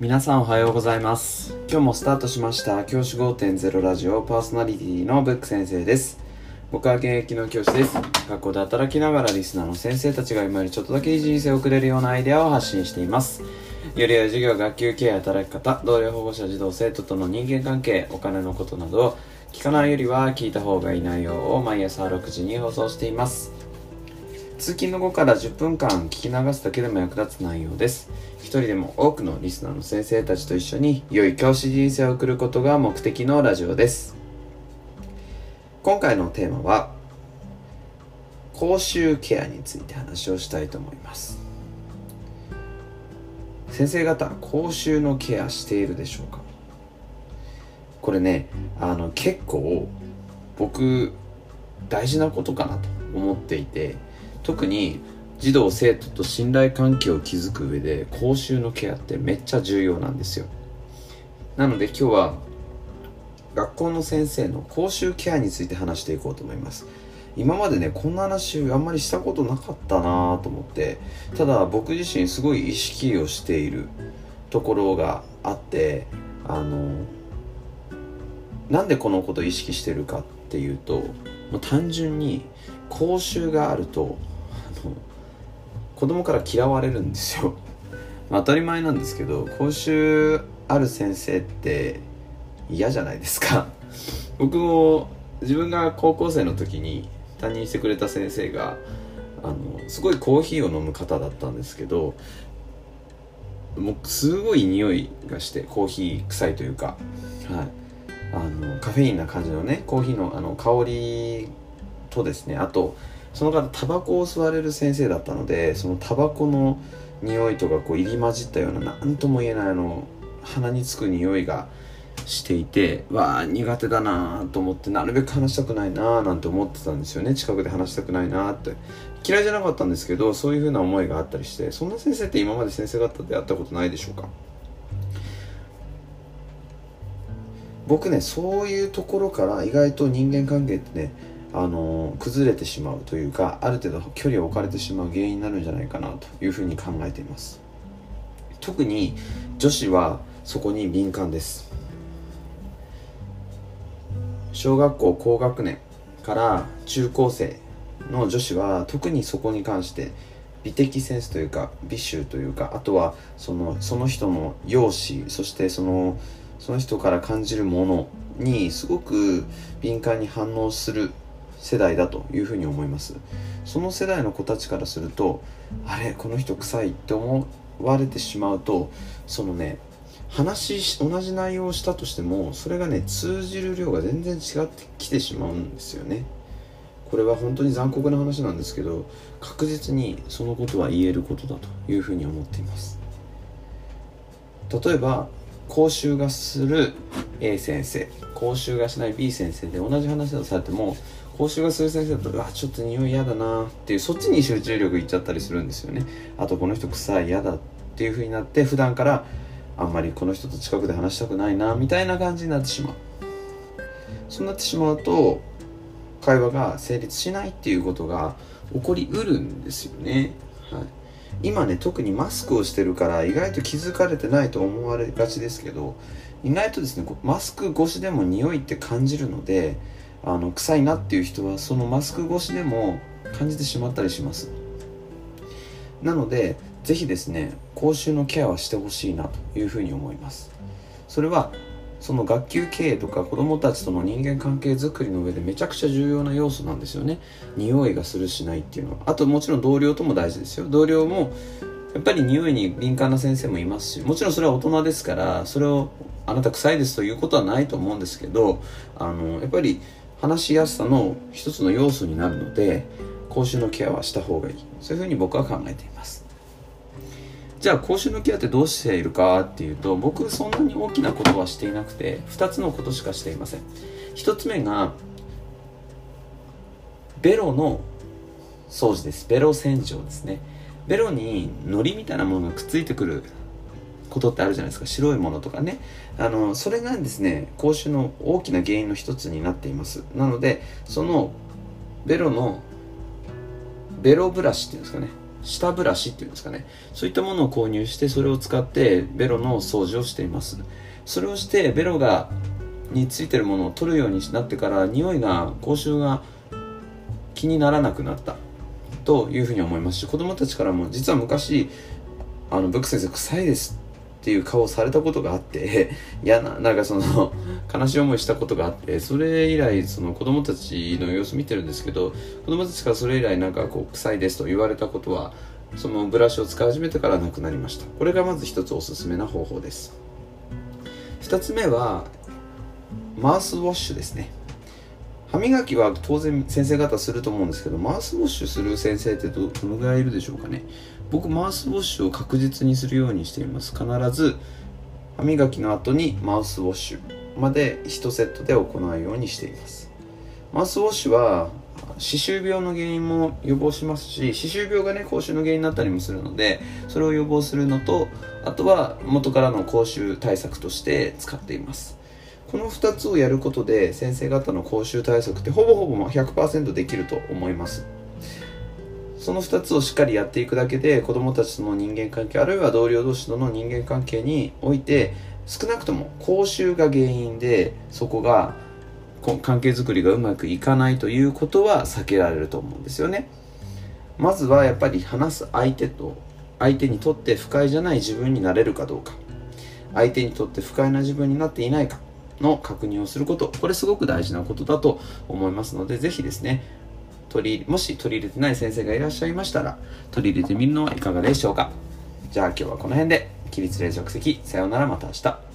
皆さんおはようございます。今日もスタートしました教師5.0ラジオパーソナリティのブック先生です。僕は現役の教師です。学校で働きながらリスナーの先生たちが今よりちょっとだけいい人生を送れるようなアイデアを発信しています。より良い授業学級経営働き方同僚保護者児童生徒との人間関係お金のことなどを聞かないよりは聞いた方がいい内容を毎朝6時に放送しています。通勤の後から10分間聞き流すだけでも役立つ内容です。一人でも多くのリスナーの先生たちと一緒に良い教師人生を送ることが目的のラジオです。今回のテーマは口臭ケアについて話をしたいと思います。先生方口臭のケアしているでしょうか？これねあの結構僕大事なことかなと思っていて特に児童生徒と信頼関係を築く上で口臭のケアってめっちゃ重要なんですよ。なので今日は学校の先生の口臭ケアについて話していこうと思います。今までねこんな話あんまりしたことなかったなと思ってただ僕自身すごい意識をしているところがあってあのなんでこのことを意識してるかっていうともう単純に口臭があるとあの子供から嫌われるんですよ、当たり前なんですけど口臭ある先生って嫌じゃないですか。僕も自分が高校生の時に担任してくれた先生があのすごいコーヒーを飲む方だったんですけどもうすごい匂いがしてコーヒー臭いというか、はい、あのカフェインな感じのねコーヒーのあの香りとですねあとその方タバコを吸われる先生だったのでそのタバコの匂いとかこう入り混じったような何とも言えないあの鼻につく匂いがしていてわあ苦手だなと思ってなるべく話したくないななんて思ってたんですよね。近くで話したくないなって。嫌いじゃなかったんですけどそういう風な思いがあったりしてそんな先生って今まで先生方で会ったことないでしょうか？僕ねそういうところから意外と人間関係ってねあの崩れてしまうというかある程度距離を置かれてしまう原因になるんじゃないかなというふうに考えています。特に女子はそこに敏感です。小学校高学年から中高生の女子は特にそこに関して美的センスというか美醜というかあとはそのその人の容姿そしてそのその人から感じるものにすごく敏感に反応する世代だというふうに思います。その世代の子たちからするとあれこの人臭いって思われてしまうとそのね話同じ内容をしたとしてもそれがね通じる量が全然違ってきてしまうんですよね。これは本当に残酷な話なんですけど確実にそのことは言えることだというふうに思っています。例えば講習がする A 先生。講習がしない B 先生で同じ話だとされても講習がする先生だとうわちょっと匂い嫌だなっていうそっちに集中力いっちゃったりするんですよね。あとこの人臭い嫌だっていうふうになって普段からあんまりこの人と近くで話したくないなみたいな感じになってしまう。そうなってしまうと会話が成立しないっていうことが起こりうるんですよね、はい、今ね特にマスクをしてるから意外と気づかれてないと思われがちですけど意外とですねマスク越しでも匂いって感じるのであの臭いなっていう人はそのマスク越しでも感じてしまったりします。なのでぜひですね口臭のケアはしてほしいなというふうに思います。それはその学級経営とか子どもたちとの人間関係づくりの上でめちゃくちゃ重要な要素なんですよね。匂いがするしないっていうのは。あともちろん同僚とも大事ですよ。同僚もやっぱり匂いに敏感な先生もいますしもちろんそれは大人ですからそれをあなた臭いですということはないと思うんですけどあのやっぱり話しやすさの一つの要素になるので口臭のケアはした方がいい。そういうふうに僕は考えています。じゃあ口臭のケアってどうしているかっていうと僕そんなに大きなことはしていなくて2つのことしかしていません。1つ目がベロの掃除です。ベロ洗浄ですね。ベロに糊みたいなものがくっついてくることってあるじゃないですか。白いものとかね。あのそれがですね口臭の大きな原因の一つになっています。なのでそのベロのベロブラシっていうんですかね。下ブラシっていうんですかね。そういったものを購入してそれを使ってベロの掃除をしています。それをしてベロがについてるものを取るようになってから匂いが口臭が気にならなくなった。というふうに思いますし子供たちからも実は昔あのブック先生臭いですっていう顔をされたことがあって 嫌ななんかその 悲しい思いしたことがあってそれ以来その子供たちの様子見てるんですけど子供たちからそれ以来なんかこう臭いですと言われたことはそのブラシを使い始めてからなくなりました。これがまず一つおすすめな方法です。2つ目はマウスウォッシュですね。歯磨きは当然先生方すると思うんですけどマウスウォッシュする先生ってどのぐらいいるでしょうかね。僕マウスウォッシュを確実にするようにしています。必ず歯磨きの後にマウスウォッシュまで1セットで行うようにしています。マウスウォッシュは歯周病の原因も予防しますし歯周病がね口臭の原因になったりもするのでそれを予防するのとあとは元からの口臭対策として使っています。この2つをやることで先生方の口臭対策ってほぼほぼ100%できると思います。その2つをしっかりやっていくだけで子どもたちとの人間関係あるいは同僚同士との人間関係において少なくとも口臭が原因でそこが関係づくりがうまくいかないということは避けられると思うんですよね。まずはやっぱり話す相手と相手にとって不快じゃない自分になれるかどうか。相手にとって不快な自分になっていないかの確認をすること、これすごく大事なことだと思いますので、ぜひですね、取り、もし取り入れてない先生がいらっしゃいましたら、取り入れてみるのはいかがでしょうか。じゃあ今日はこの辺で、起立例着席、さようならまた明日。